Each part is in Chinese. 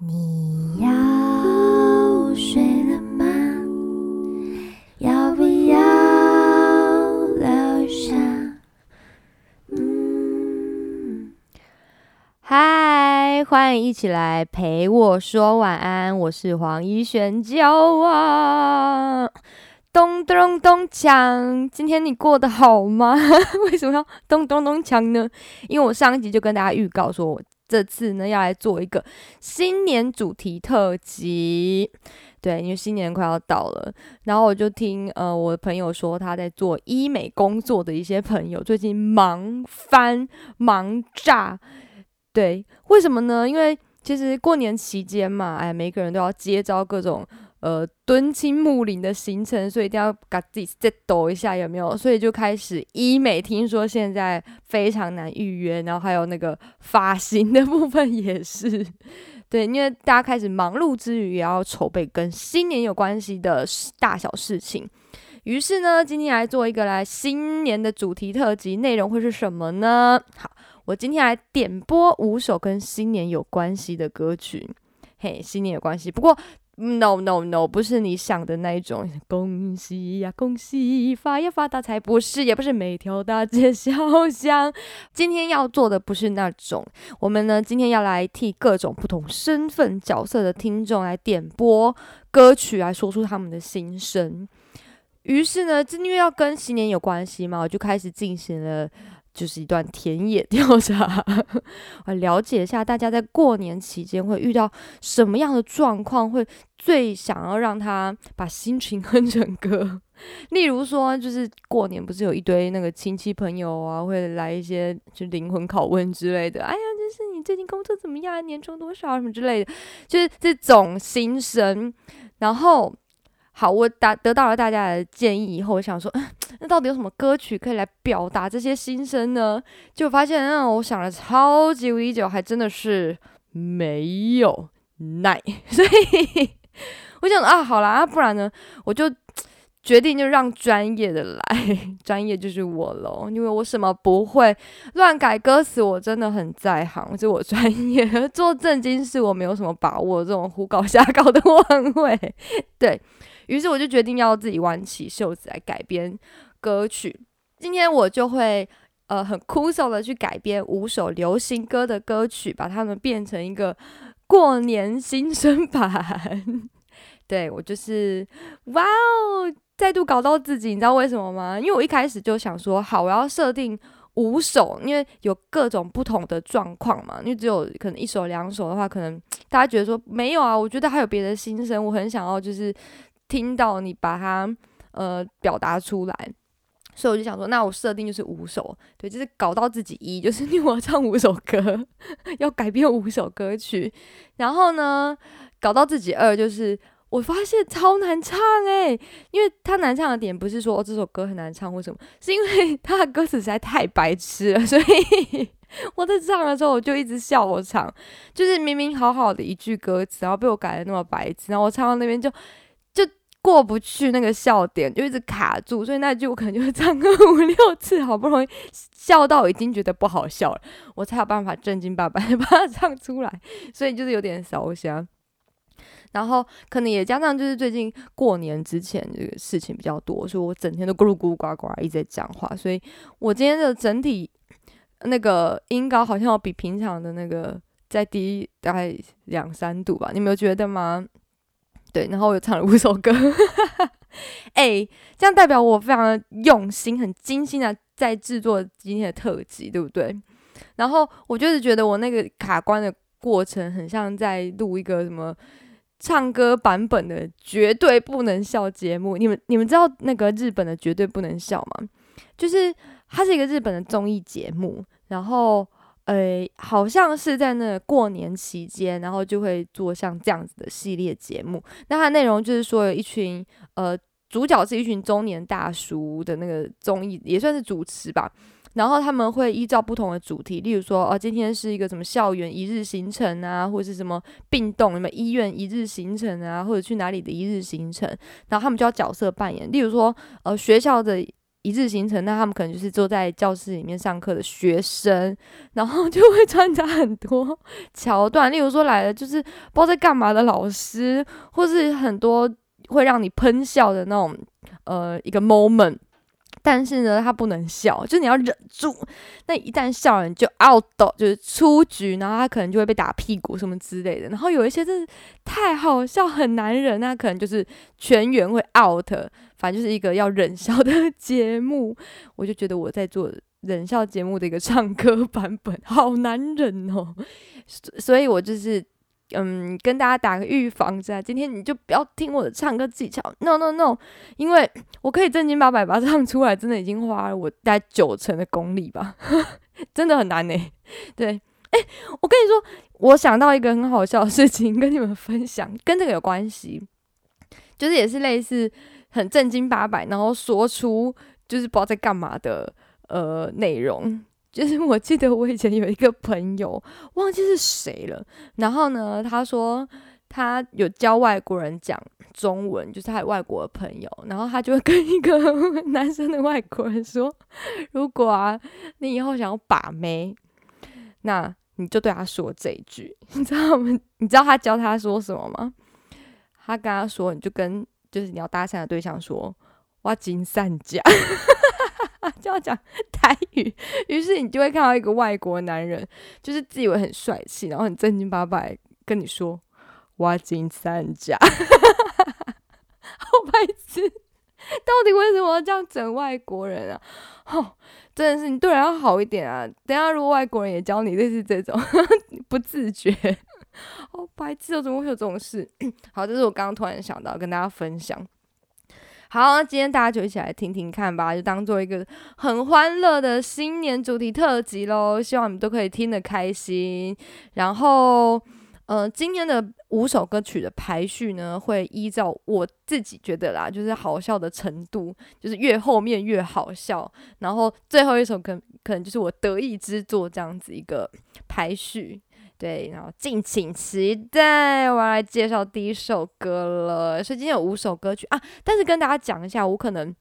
你要睡了吗？要不要留下？嗯，嗨，欢迎一起来陪我说晚安，我是黄一璇娇啊。咚咚咚锵！今天你过得好吗？为什么要咚咚咚锵呢？因为我上一集就跟大家预告说，我这次呢要来做一个新年主题特辑。对，因为新年快要到了，然后我就听呃我的朋友说，他在做医美工作的一些朋友最近忙翻忙炸。对，为什么呢？因为其实过年期间嘛，哎，每个人都要接招各种。呃，敦亲睦邻的行程，所以一定要把自己再抖一下，有没有？所以就开始医美，听说现在非常难预约，然后还有那个发型的部分也是，对，因为大家开始忙碌之余，也要筹备跟新年有关系的大小事情。于是呢，今天来做一个来新年的主题特辑，内容会是什么呢？好，我今天来点播五首跟新年有关系的歌曲，嘿，新年有关系，不过。No no no，不是你想的那一种。恭喜呀，恭喜发呀发大财，不是，也不是每条大街 小巷。今天要做的不是那种，我们呢今天要来替各种不同身份角色的听众来点播歌曲，来说出他们的心声。于是呢，正因为要跟新年有关系嘛，我就开始进行了。就是一段田野 调查，我了解一下大家在过年期间会遇到什么样的状况，会最想要让他把心情 哼成歌。例如说，就是过年不是有一堆那个亲戚朋友啊，会来一些就灵魂拷问之类的。哎呀，就是你最近工作怎么样？年终多少什么之类的，就是这种心声。然后。好，我达得到了大家的建议以后，我想说，那到底有什么歌曲可以来表达这些心声呢？就发现，嗯，我想了超级无敌久，还真的是没有耐。所以我想啊，好啦，不然呢，我就决定就让专业的来，专业就是我喽，因为我什么不会，乱改歌词我真的很在行，是我专业。做正经事我没有什么把握，这种胡搞瞎搞的我很会，对。于是我就决定要自己挽起袖子来改编歌曲。今天我就会呃很酷手的去改编五首流行歌的歌曲，把它们变成一个过年新生版。对我就是哇哦，再度搞到自己，你知道为什么吗？因为我一开始就想说，好，我要设定五首，因为有各种不同的状况嘛。因为只有可能一首两首的话，可能大家觉得说没有啊，我觉得还有别的心声，我很想要就是。听到你把它呃表达出来，所以我就想说，那我设定就是五首，对，就是搞到自己一，就是 你我唱五首歌，要改编五首歌曲，然后呢，搞到自己二，就是我发现超难唱诶，因为他难唱的点不是说这首歌很难唱或什么，是因为 他的歌词实在太白痴了，所以我在唱的时候我就一直笑我唱，就是明明好好的一句歌词，然后被我改的那么白痴，然后我唱到那边就。过不去那个笑点，就一直卡住，所以那句我可能就会唱个五六次，好不容易笑到已经觉得不好笑了，我才有办法正经八百把它唱出来。所以就是有点烧香，然后可能也加上就是最近过年之前这个事情比较多，所以我整天都咕噜咕噜呱呱一直在讲话，所以我今天的整体那个音高好像要比平常的那个再低大概两三度吧，你没有觉得吗？对，然后我又唱了五首歌，哎，这样代表我非常的用心、很精心的在制作今天的特辑，对不对？然后我就是觉得我那个卡关的过程，很像在录一个什么唱歌版本的绝对不能笑节目。你们你们知道那个日本的绝对不能笑吗？就是它是一个日本的综艺节目，然后。呃，好像是在那过年期间，然后就会做像这样子的系列节目。那它内容就是说，有一群呃，主角是一群中年大叔的那个综艺，也算是主持吧。然后他们会依照不同的主题，例如说，哦，今天是一个什么校园一日行程啊，或者是什么病栋，什么医院一日行程啊，或者去哪里的一日行程。然后他们就要角色扮演，例如说，呃，学校的。一日行程，那他们可能就是坐在教室里面上课的学生，然后就会穿插很多桥段，例如说来了就是不知道在干嘛的老师，或是很多会让你喷笑的那种呃一个 moment。但是呢，他不能笑，就是你要忍住。那一旦笑了，你就 out，就是出局，然后他可能就会被打屁股什么之类的。然后有一些真的太好笑，很难忍，那可能就是全员会 out。反正就是一个要忍笑的节目，我就觉得我在做忍笑节目的一个唱歌版本，好难忍哦。所以我就是。嗯，跟大家打个预防针，今天你就不要听我的唱歌技巧，no no no，因为我可以正经八百把它唱出来，真的已经花了我大概九成的功力吧，真的很难呢。对，哎，我跟你说，我想到一个很好笑的事情跟你们分享，跟这个有关系，就是也是类似很正经八百，然后说出就是不知道在干嘛的呃内容。就是我记得我以前有一个朋友，忘记是谁了。然后呢，他说他有教外国人讲中文，就是他有外国的朋友。然后他就会跟一个 男生的外国人说：“如果啊，你以后想要把妹，那你就对他说这一句。你知道吗？你知道他教他说什么吗？他跟他说，你就跟就是你要搭讪的对象说，哇，金善假。” 就要讲台语，于是你就会看到一个外国男人，就是自以为很帅气，然后很正经八百跟你说“挖金三甲”，好白痴！到底为什么要这样整外国人啊？哦，真的是你对人要好一点啊！等下如果外国人也教你类似这种，不自觉，好白痴！怎么会有这种事？好，这是我刚刚突然想到跟大家分享。好，今天大家就一起来听听看吧，就当做一个很欢乐的新年主题特辑喽。希望你们都可以听得开心。然后，呃，今天的五首歌曲的排序呢，会依照我自己觉得啦，就是好笑的程度，就是越后面越好笑。然后最后一首可可能就是我得意之作这样子一个排序。对，然后敬请期待，我要来介绍第一首歌了。所以今天有五首歌曲啊，但是跟大家讲一下，我可能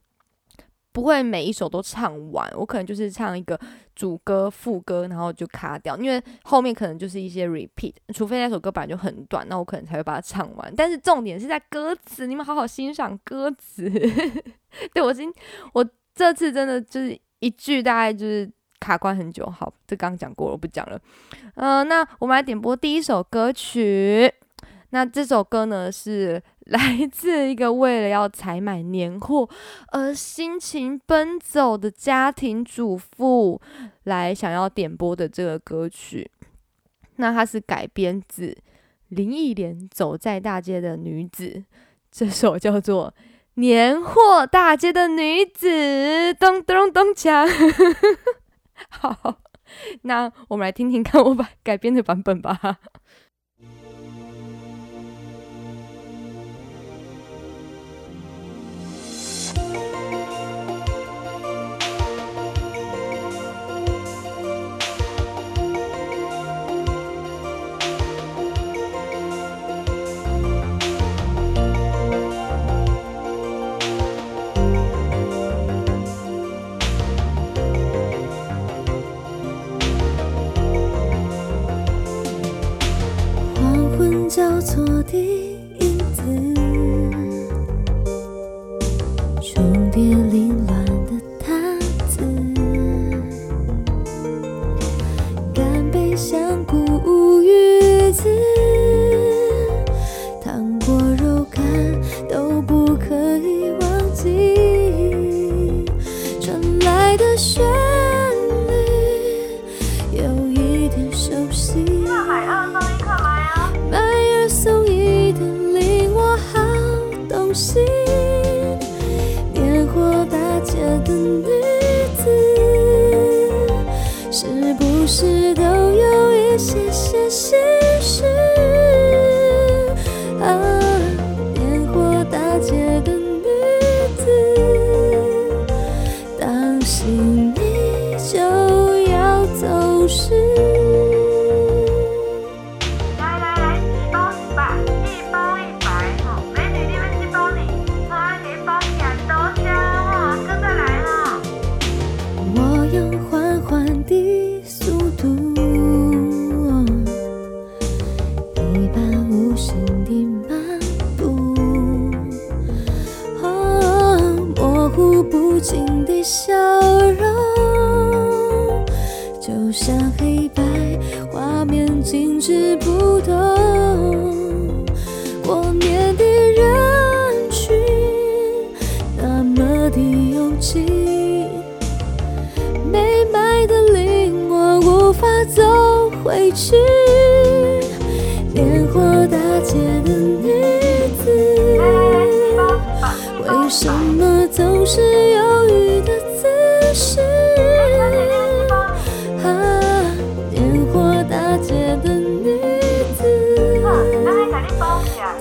不会每一首都唱完，我可能就是唱一个主歌、副歌，然后就卡掉，因为后面可能就是一些 repeat，除非那首歌本来就很短，那我可能才会把它唱完。但是重点是在歌词，你们好好欣赏歌词。对我今我这次真的就是一句大概就是。卡关很久，好，这刚讲过了，我不讲了。嗯，那我们来点播第一首歌曲。那这首歌呢，是来自一个为了要采买年货而辛勤奔走的家庭主妇来想要点播的这个歌曲。那它是改编自林忆莲《走在大街的女子》，这首叫做《年货大街的女子》，咚咚咚锵。好，那我们来听听看我把改编的版本吧。错为什么总是犹豫的姿势？啊，年货大街的女子，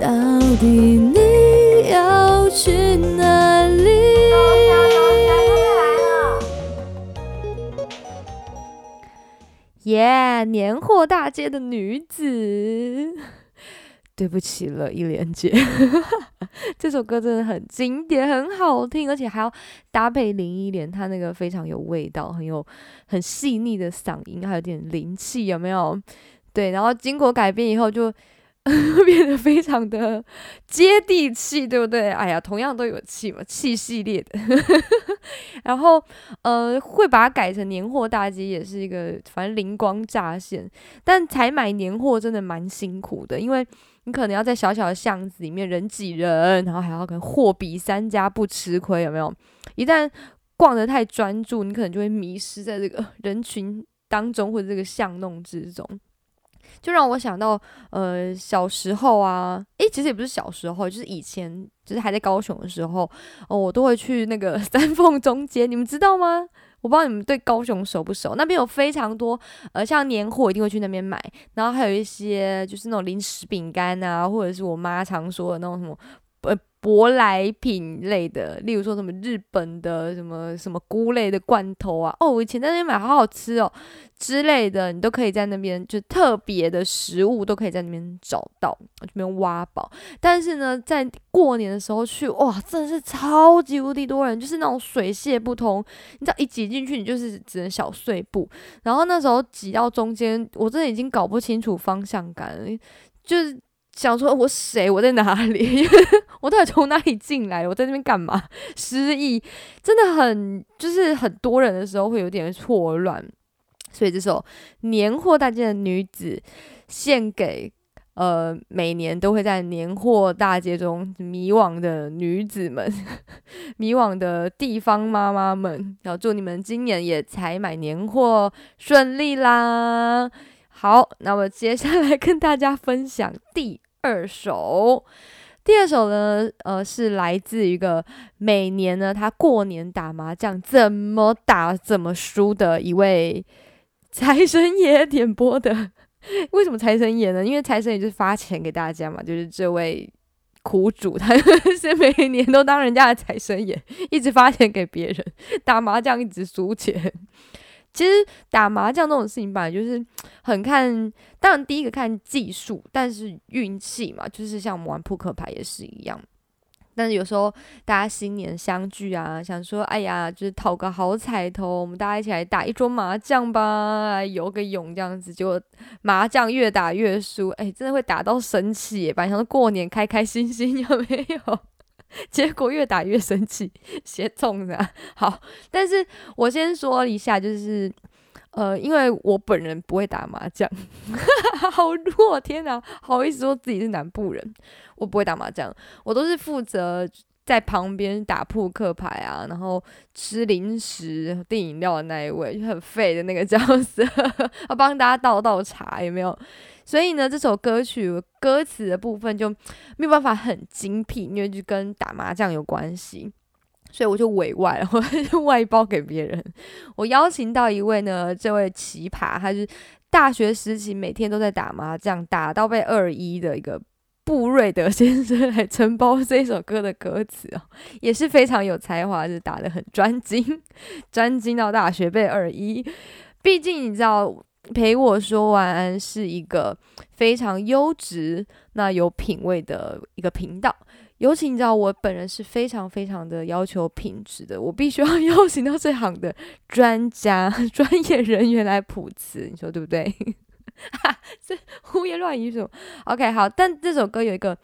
到底你要去哪里？耶！年货大街的女子，对不起了，一莲姐，这首歌真的很经典，很好听，而且还要搭配林忆莲，她那个非常有味道，很有很细腻的嗓音，还有点灵气，有没有？对，然后经过改编以后就。变得非常的接地气，对不对？哎呀，同样都有气嘛，气系列的。然后，呃，会把它改成年货大街，也是一个反正灵光乍现。但采买年货真的蛮辛苦的，因为你可能要在小小的巷子里面人挤人，然后还要跟货比三家不吃亏，有没有？一旦逛得太专注，你可能就会迷失在这个 人群当中，或者这个巷弄之中。就让我想到，呃，小时候啊，诶，其实也不是小时候，就是以前，就是还在高雄的时候，哦，我都会去那个 三凤中街，你们知道吗？我不知道你们对高雄熟不熟？那边有非常多，呃，像年货一定会去那边买，然后还有一些就是那种零食饼干啊，或者是我妈常说的那种什么，呃。舶来品类的，例如说什么日本的什么什么菇类的罐头啊，哦，我以前在那边买，好好吃哦之类的，你都可以在那边，就特别的食物都可以在那边找到，这边挖宝。但是呢，在过年的时候去，哇，真的是超级无敌多人，就是那种水泄不通，你知道一挤进去，你就是只能小碎步。然后那时候挤到中间，我真的已经搞不清楚方向感了，就是。想说我谁？我在哪里？我到底从哪里进来？我在那边干嘛？失忆，真的很就是很多人的时候会有点错乱。所以这首年货大街的女子，献给呃每年都会在年货大街中迷惘的女子们，迷惘的地方妈妈们，要祝你们今年也采买年货顺利啦！好，那我接下来跟大家分享第二首。第二首呢，呃，是来自一个每年呢他过年打麻将怎么打怎么输的一位财神爷点播的。为什么财神爷呢？因为财神爷就是发钱给大家嘛，就是这位苦主，他是每年都当人家的财神爷，一直发钱给别人，打麻将一直输钱。其实打麻将这种事情吧，就是很看，当然第一个看技术，但是运气嘛，就是像我们玩扑克牌也是一样。但是有时候大家新年相聚啊，想说，哎呀，就是讨个好彩头，我们大家一起来打一桌麻将吧，游个泳这样子，结果麻将越打越输，哎，真的会打到生气，本来想说过年开开心心，有没有？结果越打越生气，写中的好。但是我先说一下，就是呃，因为我本人不会打麻将，好弱，天哪，好意思说自己是南部人，我不会打麻将，我都是负责在旁边打扑克牌啊，然后吃零食、订饮料的那一位，就很废的那个角色，要 帮大家倒倒茶，有没有？所以呢，这首歌曲歌词的部分就没有办法很精辟，因为就跟打麻将有关系，所以我就委外，我就外包给别人。我邀请到一位呢，这位奇葩，他是大学时期每天都在打麻将，打到被二一的一个布瑞德先生来承包这首歌的歌词哦，也是非常有才华，是打的很专精，专精到大学被二一。毕竟你知道。陪我说晚安是一个非常优质、那有品味的一个频道。尤其你知道，我本人是非常非常的要求品质的，我必须要 邀请到这行的专家、专业人员来谱词，你说对不对？哈，是胡言乱语什么？OK，好，但这首歌有一个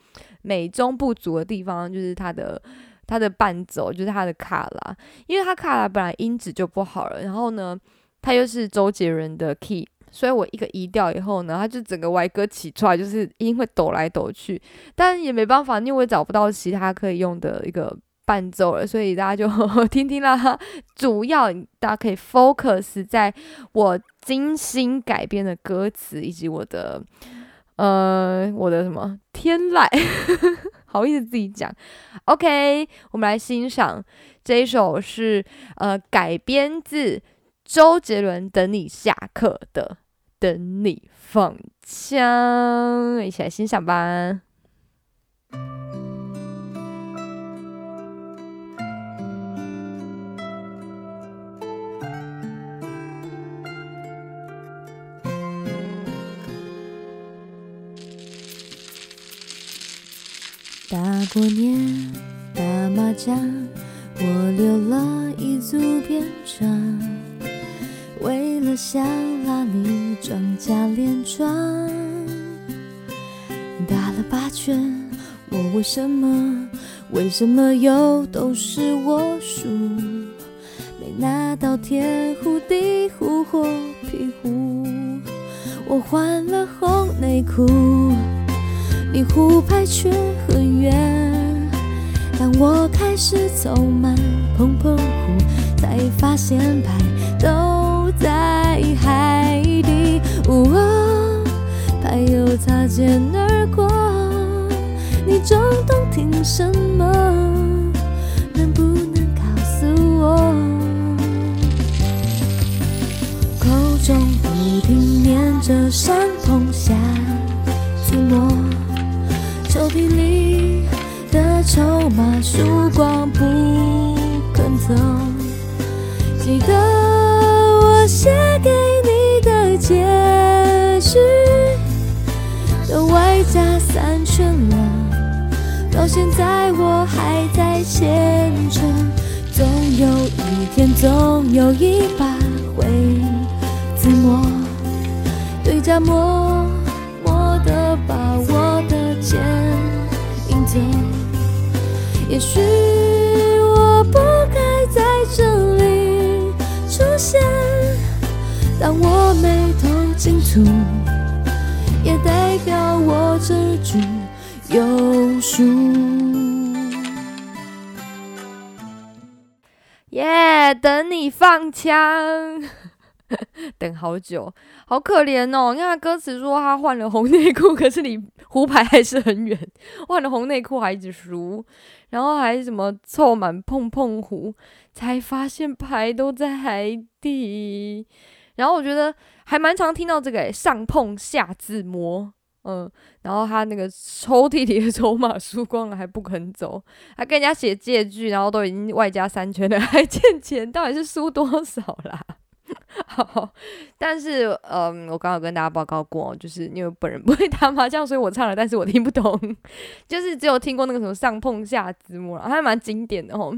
美中不足的地方，就是它的它的伴奏，就是它的卡拉，因为它卡拉本来音质就不好了，然后呢，它又是周杰伦的 key，所以我一个移调以后呢，它就整个歪歌起出来，就是音会抖来抖去，但也没办法，因为我也找不到其他可以用的一个。伴奏了，所以大家就 听听啦。主要大家可以 focus 在我精心改编的歌词，以及我的呃我的什么天籁，好意思自己讲。OK，我们来欣赏这一首是呃改编自周杰伦《等你下课》的《等你放枪》，一起来欣赏吧。大过年打麻将，我留了一组便章，为了想拉你庄家连庄。打了八圈，我为什么为什么又都是我输？没拿到天胡地胡或皮胡，我换了红内裤。离湖牌却很远，当我开始走慢碰碰湖，才发现牌都在海底。哦，牌又擦肩而过，你中动听什么？能不能告诉我？口中不停念着山痛抽屉里的筹码曙光不肯走，记得我写给你的结局，都外加三圈了，到现在我还在虔诚，总有一天，总有一把会自摸，对家摸。也许我不该在这里出现。当我眉头紧蹙，也代表我这局有输。耶，等你放枪。等好久，好可怜哦！你看歌词说他换了红内裤，可是你胡牌还是很远。换了红内裤还一直输，然后还什么凑满碰碰胡，才发现牌都在海底。然后我觉得还蛮常听到这个上碰下自摸，嗯，然后他那个抽屉里的筹码输光了还不肯走，还跟人家写借据，然后都已经外加三圈了，还欠钱，到底是输多少啦？好，但是嗯，我刚刚跟大家报告过，就是因为本人不会打麻将，所以我唱了，但是我听不懂，就是只有听过那个什么上碰下字幕了，还蛮经典的哦。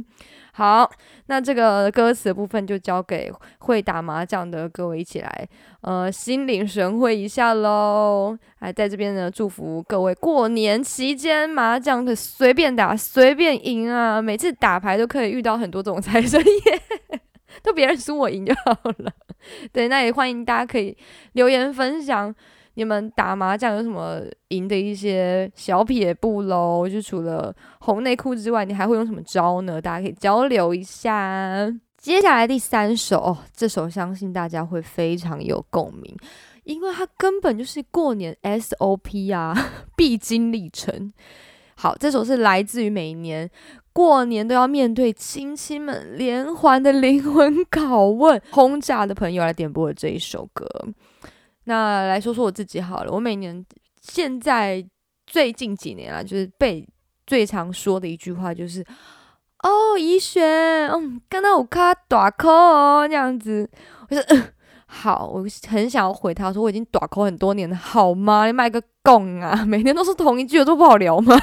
好，那这个歌词部分就交给会打麻将的各位一起来，呃，心领神会一下喽。还在这边呢，祝福各位过年期间麻将可随便打，随便赢啊！每次打牌都可以遇到很多种财神爷。都别人输我赢就好了，对，那也欢迎大家可以留言分享你们打麻将有什么赢的一些小撇步喽。就除了红内裤之外，你还会用什么招呢？大家可以交流一下。接下来第三首，这首相信大家会非常有共鸣，因为它根本就是过年 SOP 啊，必经历程。好，这首是来自于每年。过年都要面对亲戚们连环的灵魂拷问、轰炸的朋友来点播的这一首歌。那来说说我自己好了，我每年现在最近几年啊，就是被最常说的一句话就是：“哦，怡璇，嗯，刚刚我卡短扣哦，这样子。”我说：“好，我很想要回他说我已经短扣很多年了，好吗？你卖个供啊，每天都是同一句，有这么好聊吗？”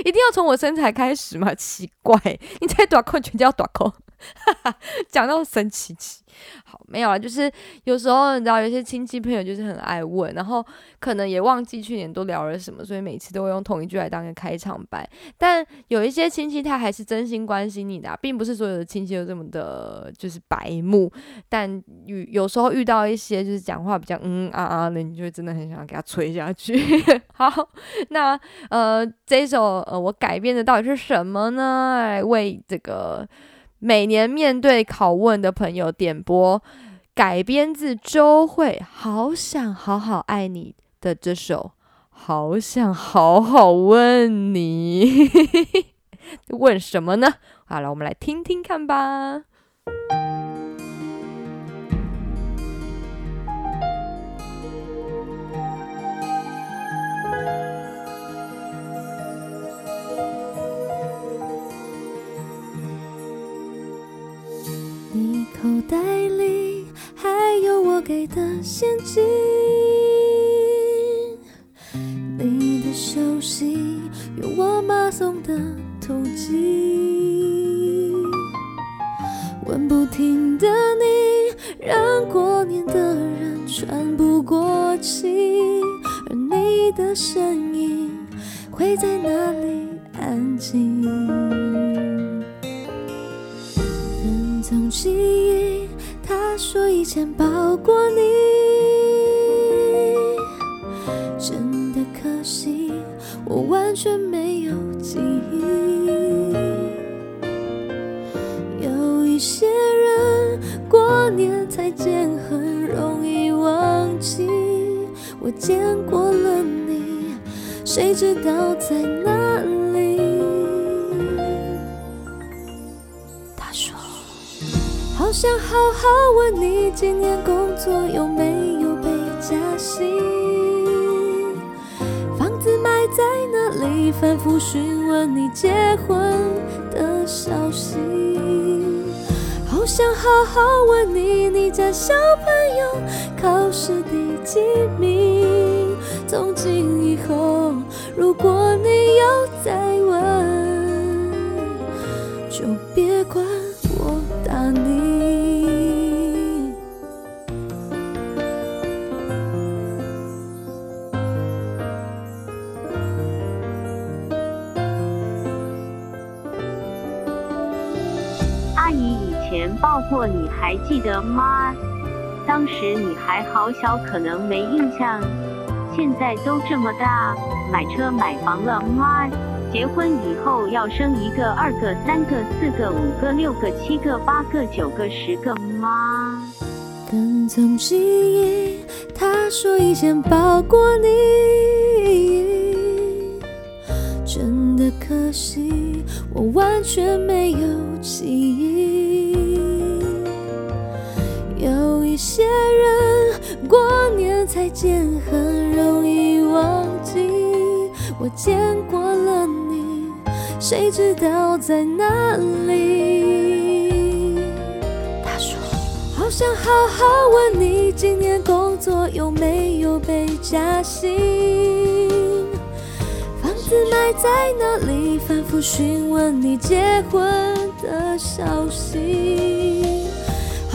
一定要从我身材开始吗？奇怪，你再短裤全家要短裤，哈 哈讲到神奇奇，好没有啊，就是有时候你知道，有些亲戚朋友就是很爱问，然后可能也忘记去年都聊了什么，所以每次都会用同一句来当个开场白。但有一些亲戚他还是真心关心你的，并不是所有的亲戚都这么的，就是白目。但遇有时候遇到一些就是讲话比较嗯啊啊的，你就真的很想给他吹下去。好，那呃这一首呃我改编的到底是什么呢？来为这个。每年面对拷问的朋友点播改编自周慧《好想好好爱你》的这首《好想好好问你》，问什么呢？好了，我们来听听看吧。给的现金，你的手心有我妈送的土鸡，问不停的你让过年的人喘不过气，而你的声音会在哪里安静？从记，以前抱过你，真的可惜，我完全没有记忆。有一些人过年才见，很容易忘记。我见过了你，谁知道在好想好好问你，今年工作有没有被加薪？房子买在哪里？反复询问你结婚的消息。好想好好问你，你家小朋友考试第几名？从今以后，如果你有再问，就别管你还记得吗？当时你还好小，可能没印象。现在都这么大，买车买房了吗？结婚以后要生一个、二个、三个、四个、五个、六个、七个、八个、九个、十个吗？跟踪记忆，他说以前抱过你，真的可惜，我完全没有记忆。些人过年才见，很容易忘记。我见过了你，谁知道在哪里？他说，好想好好问你，今年工作有没有被加薪？房子买在哪里？反复询问你结婚的消息。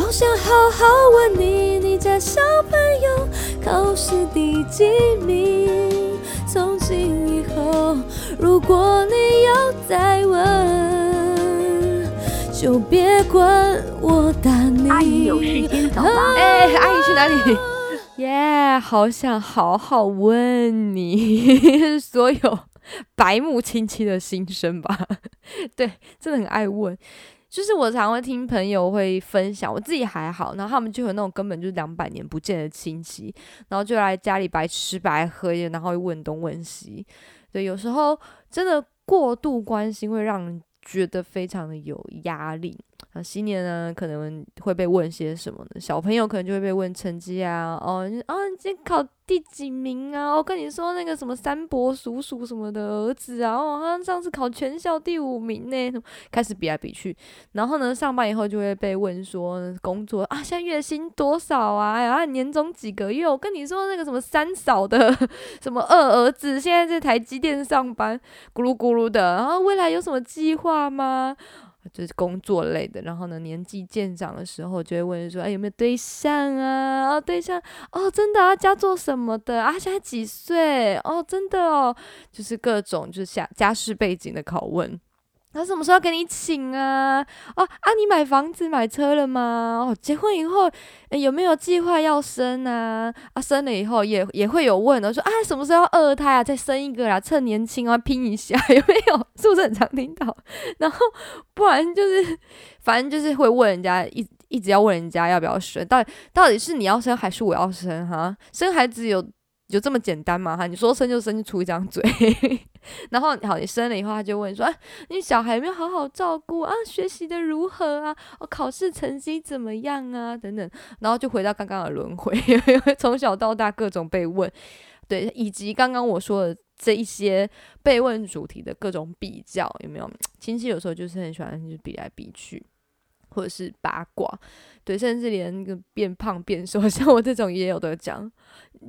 好想好好问你，你家小朋友考试第几名？从今以后，如果你要再问，就别管我打你。阿姨有时间走吗？哎，阿姨去哪里？耶，好想好好问你，所有白目亲戚的心声吧。对，真的很爱问。就是我常会听朋友会分享，我自己还好，然后他们就有那种根本就是两百年不见的亲戚，然后就来家里白吃白喝，然后问东问西。对，有时候真的过度关心会让人觉得非常的有压力。啊新年呢，可能会被问些什么呢？小朋友可能就会被问成绩啊，哦，啊，你今天考第几名啊？我跟你说，那个什么三伯叔叔什么的儿子啊，哦，他上次考全校第五名呢。开始比来比去，然后呢，上班以后就会被问说工作啊，现在月薪多少啊？哎呀，年终几个月？我跟你说，那个什么三嫂的什么二儿子，现在在台积电上班，咕噜咕噜的，然后未来有什么计划吗？就是工作类的。然后呢，年纪渐长的时候，就会问说，哎，有没有对象啊？哦，对象，哦，真的啊，家做什么的啊？现在几岁？哦，真的哦，就是各种就是家家世背景的拷问。他什么时候给你请啊？哦啊，你买房子买车了吗？哦，结婚以后有没有计划要生啊？啊，生了以后也也会有问的，说啊，什么时候要二胎啊？再生一个啦，趁年轻啊，拼一下 有没有？是不是很常听到？然后不然就是，反正就是会问人家一一直要问人家要不要生，到底到底是你要生还是我要生？哈，生孩子有。就这么简单嘛哈？你说生就生，就出一张嘴。然后好，你生了以后，他就问说：“啊，你小孩有没有好好照顾啊？学习的如何啊？哦，考试成绩怎么样啊？等等。”然后就回到刚刚的轮回，从小到大各种被问，对，以及刚刚我说的这一些被问主题的各种比较，有没有？亲戚有时候就是很喜欢就比来比去。或者是八卦，对，甚至连那个变胖变瘦，像我这种也有的讲。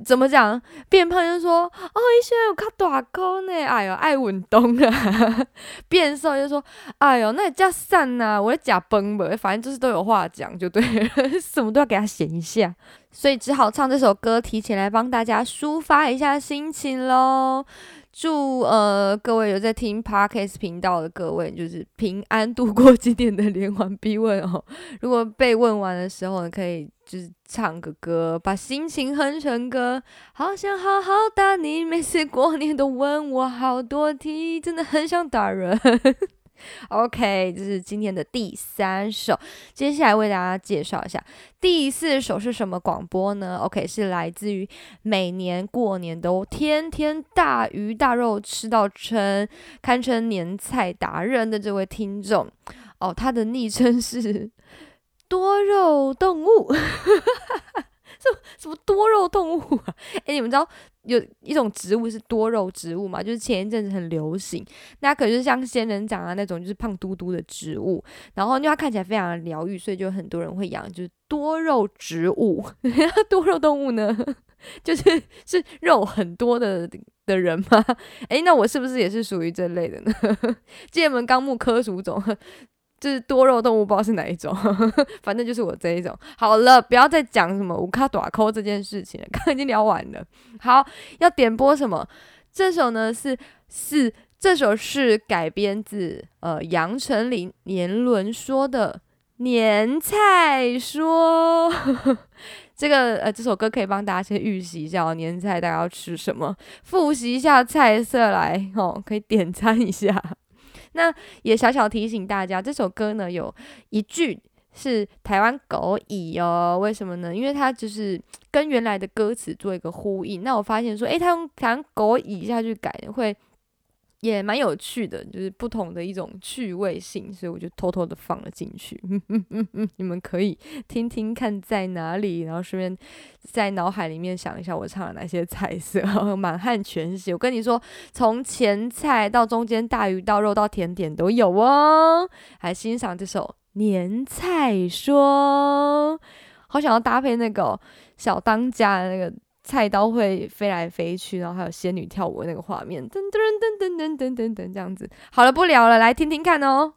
怎么讲？变胖就说哦，以前有卡大高呢，哎呦，爱运动啊。变瘦就说，哎呦，那叫散呐，我在假崩吧，反正就是都有话讲，就对，什么都要给他写一下，所以只好唱这首歌，提前来帮大家抒发一下心情喽。祝呃各位有在听 Parkes 频道的各位，就是平安度过今天的连环逼问哦。如果被问完的时候呢，可以就是唱个歌，把心情哼成歌。好想好好打你，每次过年都问我好多题，真的很想打人。OK，这是今天的第三首。接下来为大家介绍一下第四首是什么广播呢？OK，是来自于每年过年都天天大鱼大肉吃到撑，堪称年菜达人的这位听众哦，他的昵称是 多肉动物。什什么多肉动物啊？哎，你们知道有一种植物是多肉植物吗？就是前一阵子很流行，那可是像仙人掌啊那种，就是胖嘟嘟的植物。然后因为它看起来非常疗愈，所以就很多人会养，就是多肉植物。多肉动物呢，就是是肉很多的的人吗？哎，那我是不是也是属于这类的呢？界门纲目科属种。就是多肉动物，不知道是哪一种，反正就是我这一种。好了，不要再讲什么无卡短扣这件事情了，刚刚已经聊完了。好，要点播什么？这首呢是是这首是改编自呃杨丞琳年轮说的年菜说。这个呃这首歌可以帮大家先预习一下哦年菜大家要吃什么，复习一下菜色来哦，可以点餐一下。那也小小提醒大家，这首歌呢有一句是台湾狗椅哦，为什么呢？因为它就是跟原来的歌词做一个呼应。那我发现说，诶，他用台湾狗椅下去改会。也蛮有趣的，就是不同的一种趣味性，所以我就偷偷的放了进去。你们可以听听看在哪里，然后顺便在脑海里面想一下我唱了哪些菜色，满汉全席。我跟你说，从前菜到中间大鱼到肉到甜点都有哦。还欣赏这首年菜说，好想要搭配那个小当家的那个。菜刀会飞来飞去，然后还有仙女跳舞那个画面，噔噔噔噔噔噔噔噔这样子。好了，不聊了，来听听看哦。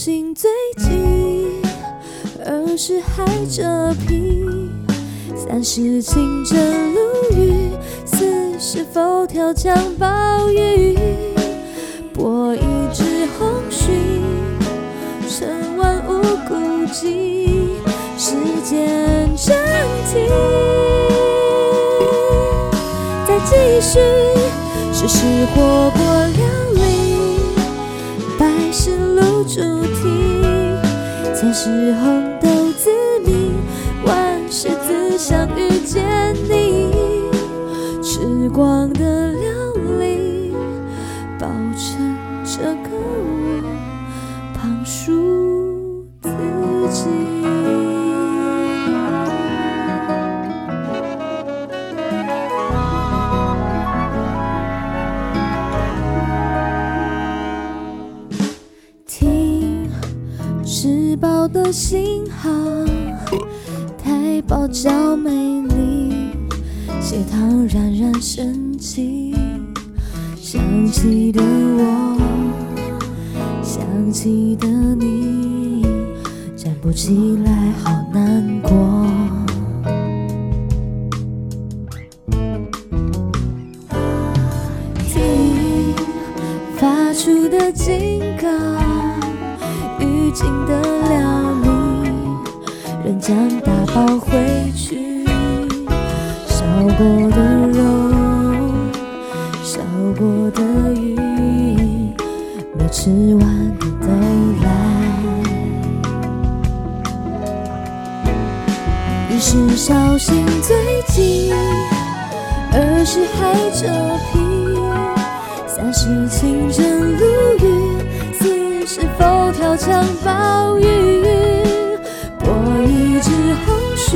心最急，二是海蜇皮，三是清蒸鲈鱼，四是佛跳墙鲍鱼，拨一支红蕖，成万无孤寂，时间暂停，再继续，试试火锅料理，时候的一是绍兴最急，二是海蜇皮，三是清蒸鲈鱼，四是佛跳墙鲍鱼，拨一支红蕖，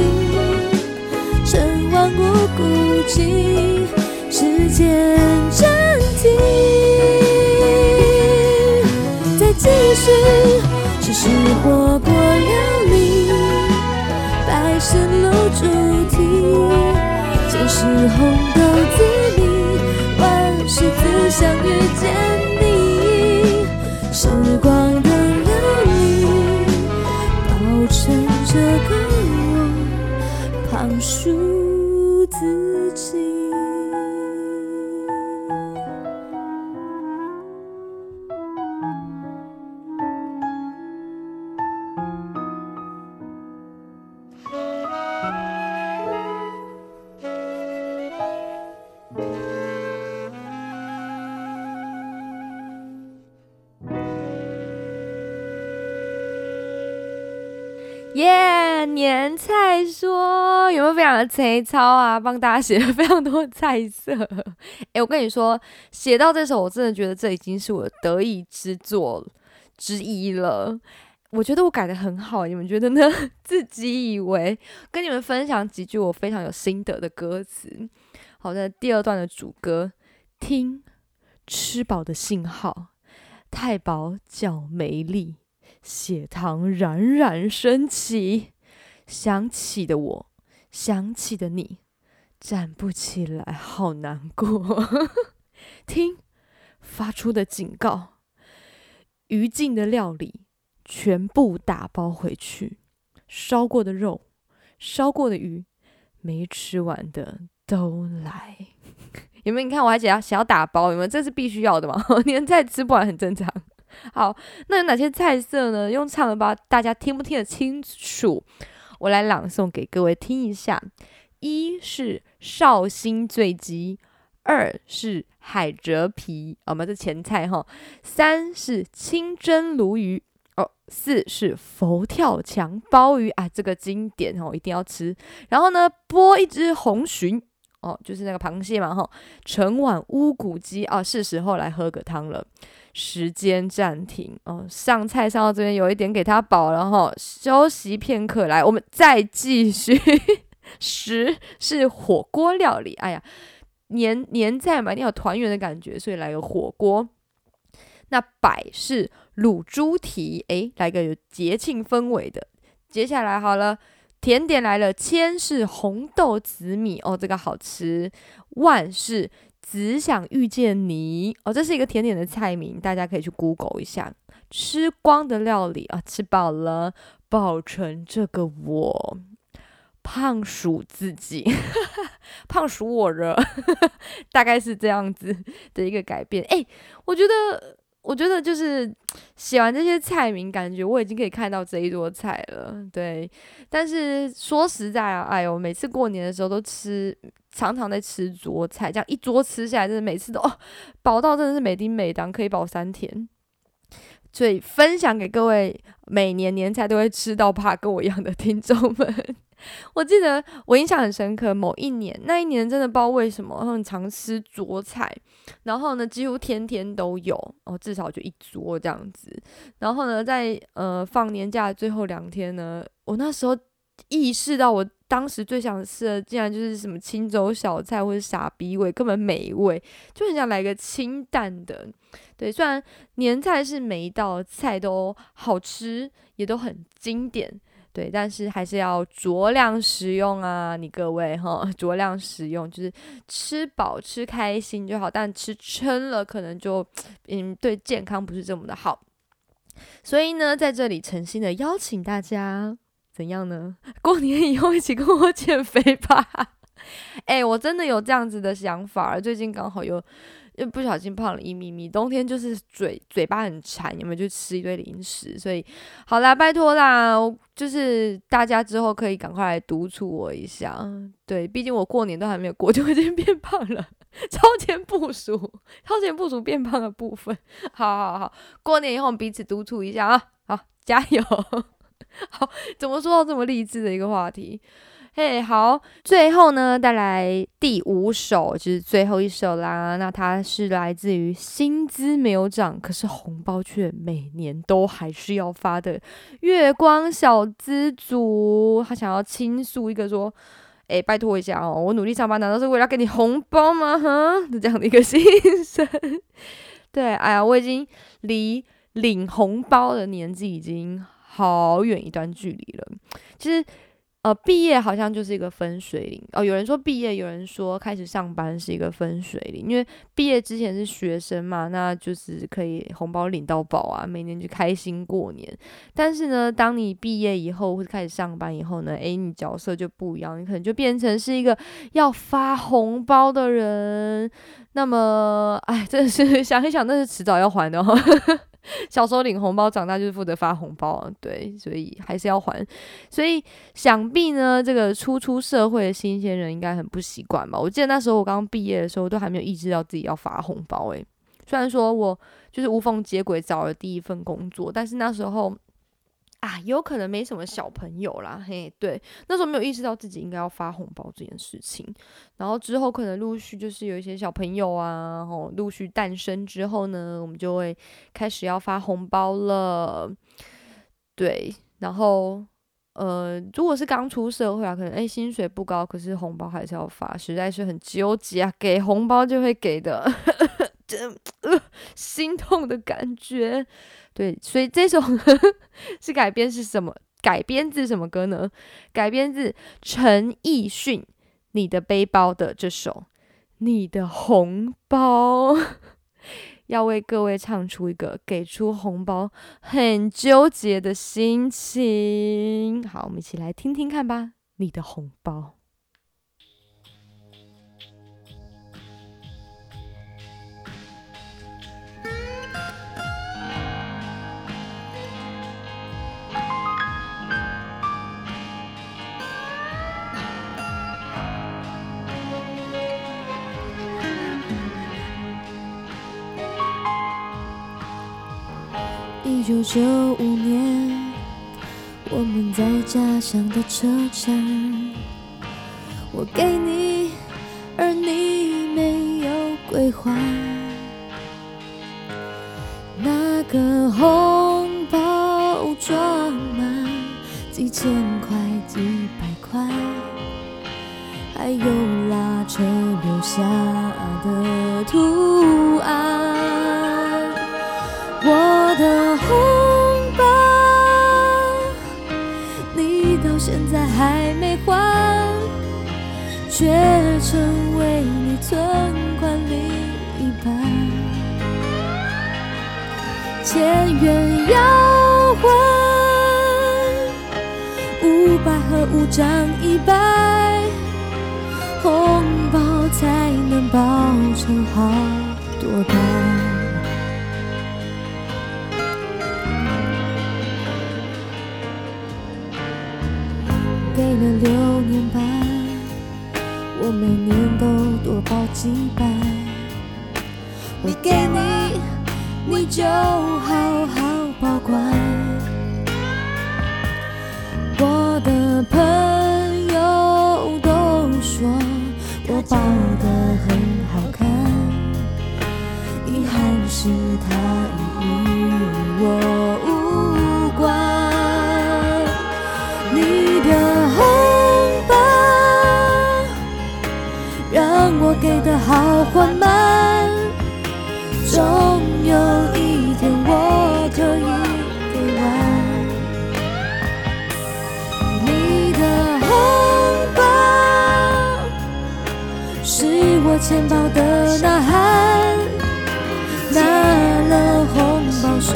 成万无孤寂，时间暂停，再继续，只是火锅，线路主题，前世红豆自迷，万事自想遇见你，时光的流离，保存着。说有没有非常的贼操啊？帮大家写了非常多菜色。哎、我跟你说，写到这首，我真的觉得这已经是我的得意之作之一了。我觉得我改的很好，你们觉得呢？自己以为跟你们分享几句我非常有心得的歌词。好的，第二段的主歌，听吃饱的信号，太饱脚没力。血糖冉冉升起，想起的我，想起的你，站不起来，好难过。听发出的警告，余烬的料理全部打包回去，烧过的肉，烧过的鱼，没吃完的都来。有没有？你看我还写要写要打包，有没有？这是必须要的嘛？年菜吃不完很正常。好，那有哪些菜色呢？用唱的吧，大家听不听得清楚？我来朗诵给各位听一下：一是绍兴醉鸡，二是海蜇皮，我们的前菜哈；三是清蒸鲈鱼，哦，四是佛跳墙鲍鱼。啊，这个经典哦，一定要吃。然后呢，剥一只红鲟。哦，就是那个螃蟹嘛，哈，盛碗乌骨鸡啊，是时候来喝个汤了。时间暂停哦，上菜上到这边有一点给他饱了哈，休息片刻，来，我们再继续。十是火锅料理，哎呀，年年在嘛，一定要有团圆的感觉，所以来个火锅。那百是卤猪蹄，诶，来个有节庆氛围的。接下来好了。甜点来了，千是红豆紫米哦，这个好吃。万是只想遇见你哦，这是一个甜点的菜名，大家可以去 Google 一下。吃光的料理啊，吃饱了，保成这个我。胖鼠自己，胖鼠我了，大概是这样子的一个改变。哎，我觉得，我觉得就是写完这些菜名，感觉我已经可以看到这一桌菜了。对，但是说实在啊，哎呦，每次过年的时候都吃，常常在吃桌菜，这样一桌吃下来，真的每次都哦饱到真的是每丁每当可以饱三天。所以分享给各位每年年菜都会吃到怕跟我一样的听众们。我记得我印象很深刻，某一年那一年真的不知道为什么很常吃桌菜，然后呢几乎天天都有哦，至少就一桌这样子。然后呢在呃放年假最后两天呢，我那时候意识到，我当时最想吃的竟然就是什么青州小菜或者傻逼味，根本美味，就很想来个清淡的。对，虽然年菜是每一道菜都好吃，也都很经典。对，但是还是要酌量食用啊，你各位哈，酌量食用，就是吃饱吃开心就好，但吃撑了可能就嗯对健康不是这么的好。所以呢，在这里诚心的邀请大家，怎样呢？过年以后一起跟我减肥吧。哎，我真的有这样子的想法，最近刚好又。又不小心胖了一咪咪，冬天就是嘴嘴巴很馋，有没有就吃一堆零食？所以好啦，拜托啦，就是大家之后可以赶快来督促我一下。对，毕竟我过年都还没有过，就已经变胖了，超前部署，超前部署变胖的部分。好好好，过年以后我们彼此督促一下啊！好，加油！好，怎么说到这么励志的一个话题？嘿，好，最后呢，带来第五首，就是最后一首啦。那它是来自于薪资没有涨，可是红包却每年都还是要发的月光小资族。他想要倾诉一个说，哎，拜托一下哦，我努力上班难道是为了给你红包吗？哈，是这样的一个 心声。对，哎呀，我已经离领红包的年纪已经好远一段距离了。其实。呃，毕业好像就是一个分水岭哦。有人说毕业，有人说开始上班是一个分水岭。因为毕业之前是学生嘛，那就是可以红包领到饱啊，每年就开心过年。但是呢，当你毕业以后或者开始上班以后呢，诶，你角色就不一样，你可能就变成是一个要发红包的人。那么，哎，真的是 想一想，那是迟早要还的哈。小时候领红包，长大就是负责发红包，对，所以还是要还。所以想必呢，这个初出社会的新鲜人应该很不习惯吧？我记得那时候我刚毕业的时候，都还没有意识到自己要发红包。诶，虽然说我就是无缝接轨找了第一份工作，但是那时候。啊，有可能没什么小朋友啦，嘿，对，那时候没有意识到自己应该要发红包这件事情，然后之后可能陆续就是有一些小朋友啊，吼，陆续诞生之后呢，我们就会开始要发红包了，对，然后呃，如果是刚出社会啊，可能诶薪水不高，可是红包还是要发，实在是很纠结啊，给红包就会给的，呃 心痛的感觉。对，所以这首 是改编是什么？改编自什么歌呢？改编自陈奕迅《你的背包》的这首《你的红包》，要为各位唱出一个给出红包很纠结的心情。好，我们一起来听听看吧，《你的红包》。一九九五年，我们在家乡的车站，我给你，而你没有归还。那个红包装满几千块、几百块，还有拉车留下还，却成为你存款另一半。千元要换五百和五张一百，红包才能包成好多袋。六年半，我每年都多报几百。给的好缓慢，总有一天我可以给完。你的红包是我钱包的呐喊，拿了红包手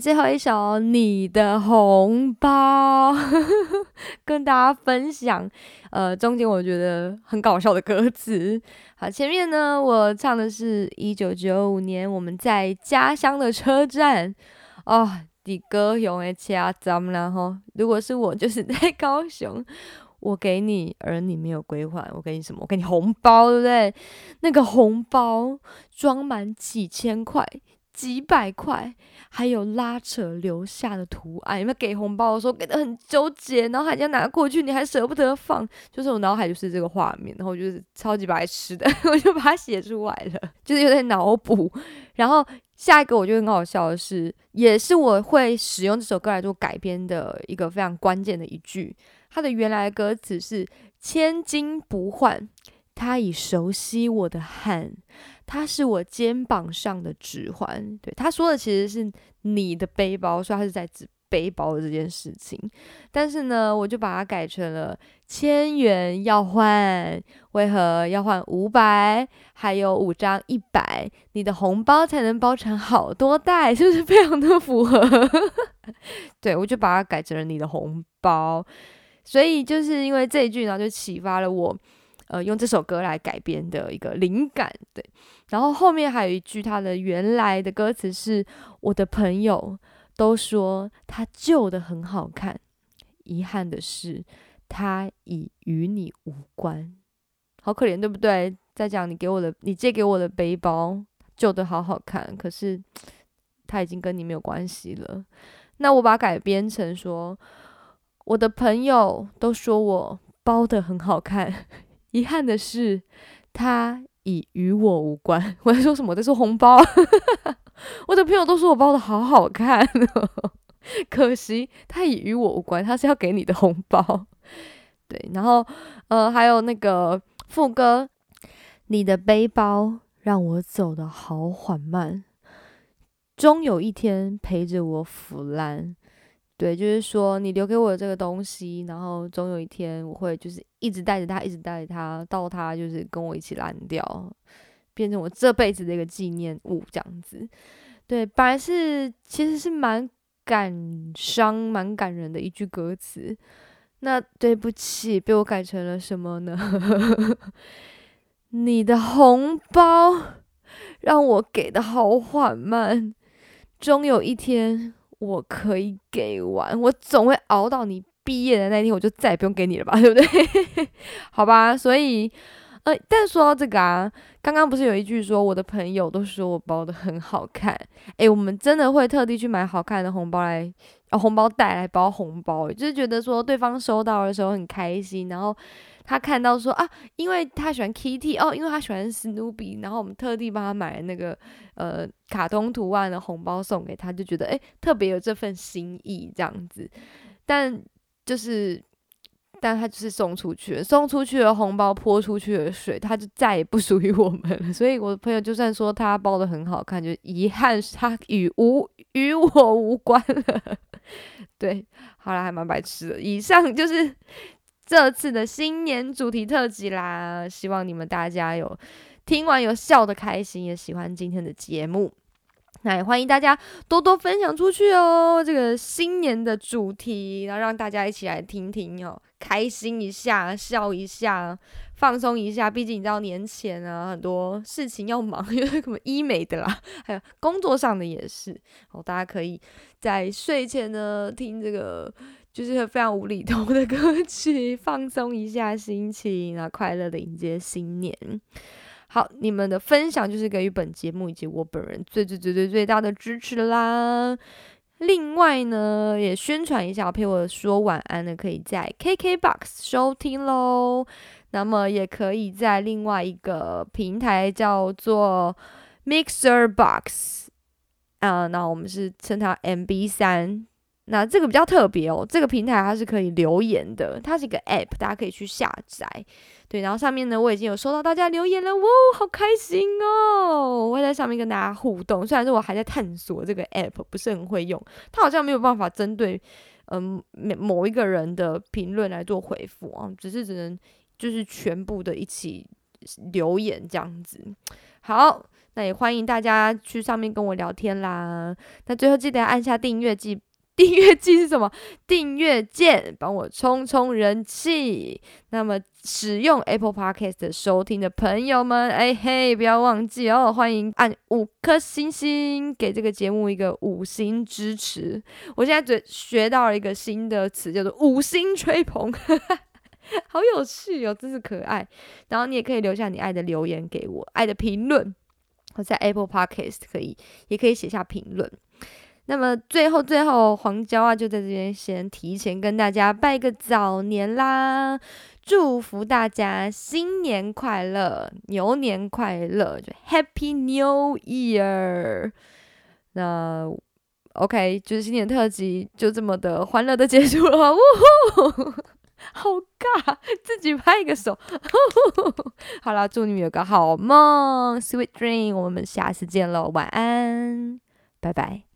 最后一首《你的红包》，跟大家分享。呃，中间我觉得很搞笑的歌词。好，前面呢，我唱的是一九九五年我们在家乡的车站。哦，的高雄的车站然后如果是我，就是在高雄。我给你，而你没有归还，我给你什么？我给你红包，对不对？那个红包装满几千块、几百块，还有拉扯留下的图案。有没有给红包的时候给的很纠结，然后还要拿过去，你还舍不得放？就是我脑海就是这个画面，然后就是超级白痴的，我就把它写出来了，就是有点脑补。然后下一个我觉得很好笑的是，也是我会使用这首歌来做改编的一个非常关键的一句。它的原来歌词是“千金不换”，他已熟悉我的汗，他是我肩膀上的指环。对，他说的其实是你的背包，说他是在指背包的这件事情。但是呢，我就把它改成了千元要换，为何要换五百？还有五张一百，你的红包才能包成好多袋，是不是非常的符合？对，我就把它改成了你的红包。所以就是因为这一句，然后就启发了我，呃，用这首歌来改编的一个灵感。对，然后后面还有一句，它的原来的歌词是：我的朋友都说他旧的很好看，遗憾的是他已与你无关。好可怜，对不对？在讲你给我的，你借给我的背包旧的好好看，可是他已经跟你没有关系了。那我把改编成说。我的朋友都说我包的很好看，遗憾的是，他已与我无关。我在说什么？在说红包。我的朋友都说我包的好好看，可惜他已与我无关。他是要给你的红包。对，然后呃，还有那个副歌，你的背包让我走的好缓慢，终有一天陪着我腐烂。对，就是说你留给我的这个东西，然后总有一天我会就是一直带着它，一直带着它，到它就是跟我一起烂掉，变成我这辈子的一个纪念物这样子。对，本来是其实是蛮感伤、蛮感人的一句歌词，那对不起，被我改成了什么呢？你的红包让我给的好缓慢，终有一天我可以给完，我总会熬到你毕业的那天，我就再也不用给你了吧，对不对？好吧，所以。呃，但说到这个啊，刚刚不是有一句说我的朋友都说我包的很好看，诶，我们真的会特地去买好看的红包来，啊，红包袋来包红包，就是觉得说对方收到的时候很开心，然后他看到说啊，因为他喜欢 Kitty 哦，因为他喜欢史努比然后我们特地帮他买了那个呃卡通图案的红包送给他，就觉得诶，特别有这份心意这样子，但就是。但他就是送出去，送出去的红包泼出去的水，他就再也不属于我们了。所以我的朋友就算说他包的很好看，就遗憾他与无与我无关了。对，好了，还蛮白痴的。以上就是这次的新年主题特辑啦，希望你们大家有听完有笑的开心，也喜欢今天的节目。那也欢迎大家多多分享出去哦，这个新年的主题，然后让大家一起来听听哦，开心一下，笑一下，放松一下。毕竟你知道年前啊，很多事情要忙，因为什么医美的啦，还有工作上的也是。哦，大家可以在睡前呢听这个，就是非常无厘头的歌曲，放松一下心情，然后快乐的迎接新年。好，你们的分享就是给予本节目以及我本人最最最最最大的支持啦。另外呢，也宣传一下，陪我说晚安的，可以在 KKBOX 收听喽。那么也可以在另外一个平台叫做 Mixer Box 啊，那我们是称它 MB 三。那这个比较特别哦，这个平台它是可以留言的，它是一个 App，大家可以去下载。对，然后上面呢，我已经有收到大家留言了，哇，好开心哦！我会在上面跟大家互动，虽然说我还在探索这个 app，不是很会用，它好像没有办法针对嗯某某一个人的评论来做回复啊，只是只能就是全部的一起留言这样子。好，那也欢迎大家去上面跟我聊天啦。那最后记得按下订阅记。订阅键是什么？订阅键帮我冲冲人气。那么使用 Apple Podcast 收听的朋友们，哎嘿，不要忘记哦，欢迎按五颗星星给这个节目一个五星支持。我现在嘴学到了一个新的词，叫做五星吹捧，好有趣哦，真是可爱。然后你也可以留下你爱的留言给我，爱的评论，我在 Apple Podcast 可以，也可以写下评论。那么最后最后，黄娇啊就在这边先提前跟大家拜个早年啦，祝福大家新年快乐，牛年快乐，就 Happy New Year。那 OK，就是新年特辑就这么的欢乐的结束了，呜呼，好尬，自己拍一个手，好啦，祝你们有个好梦，Sweet Dream，我们下次见喽，晚安，拜拜。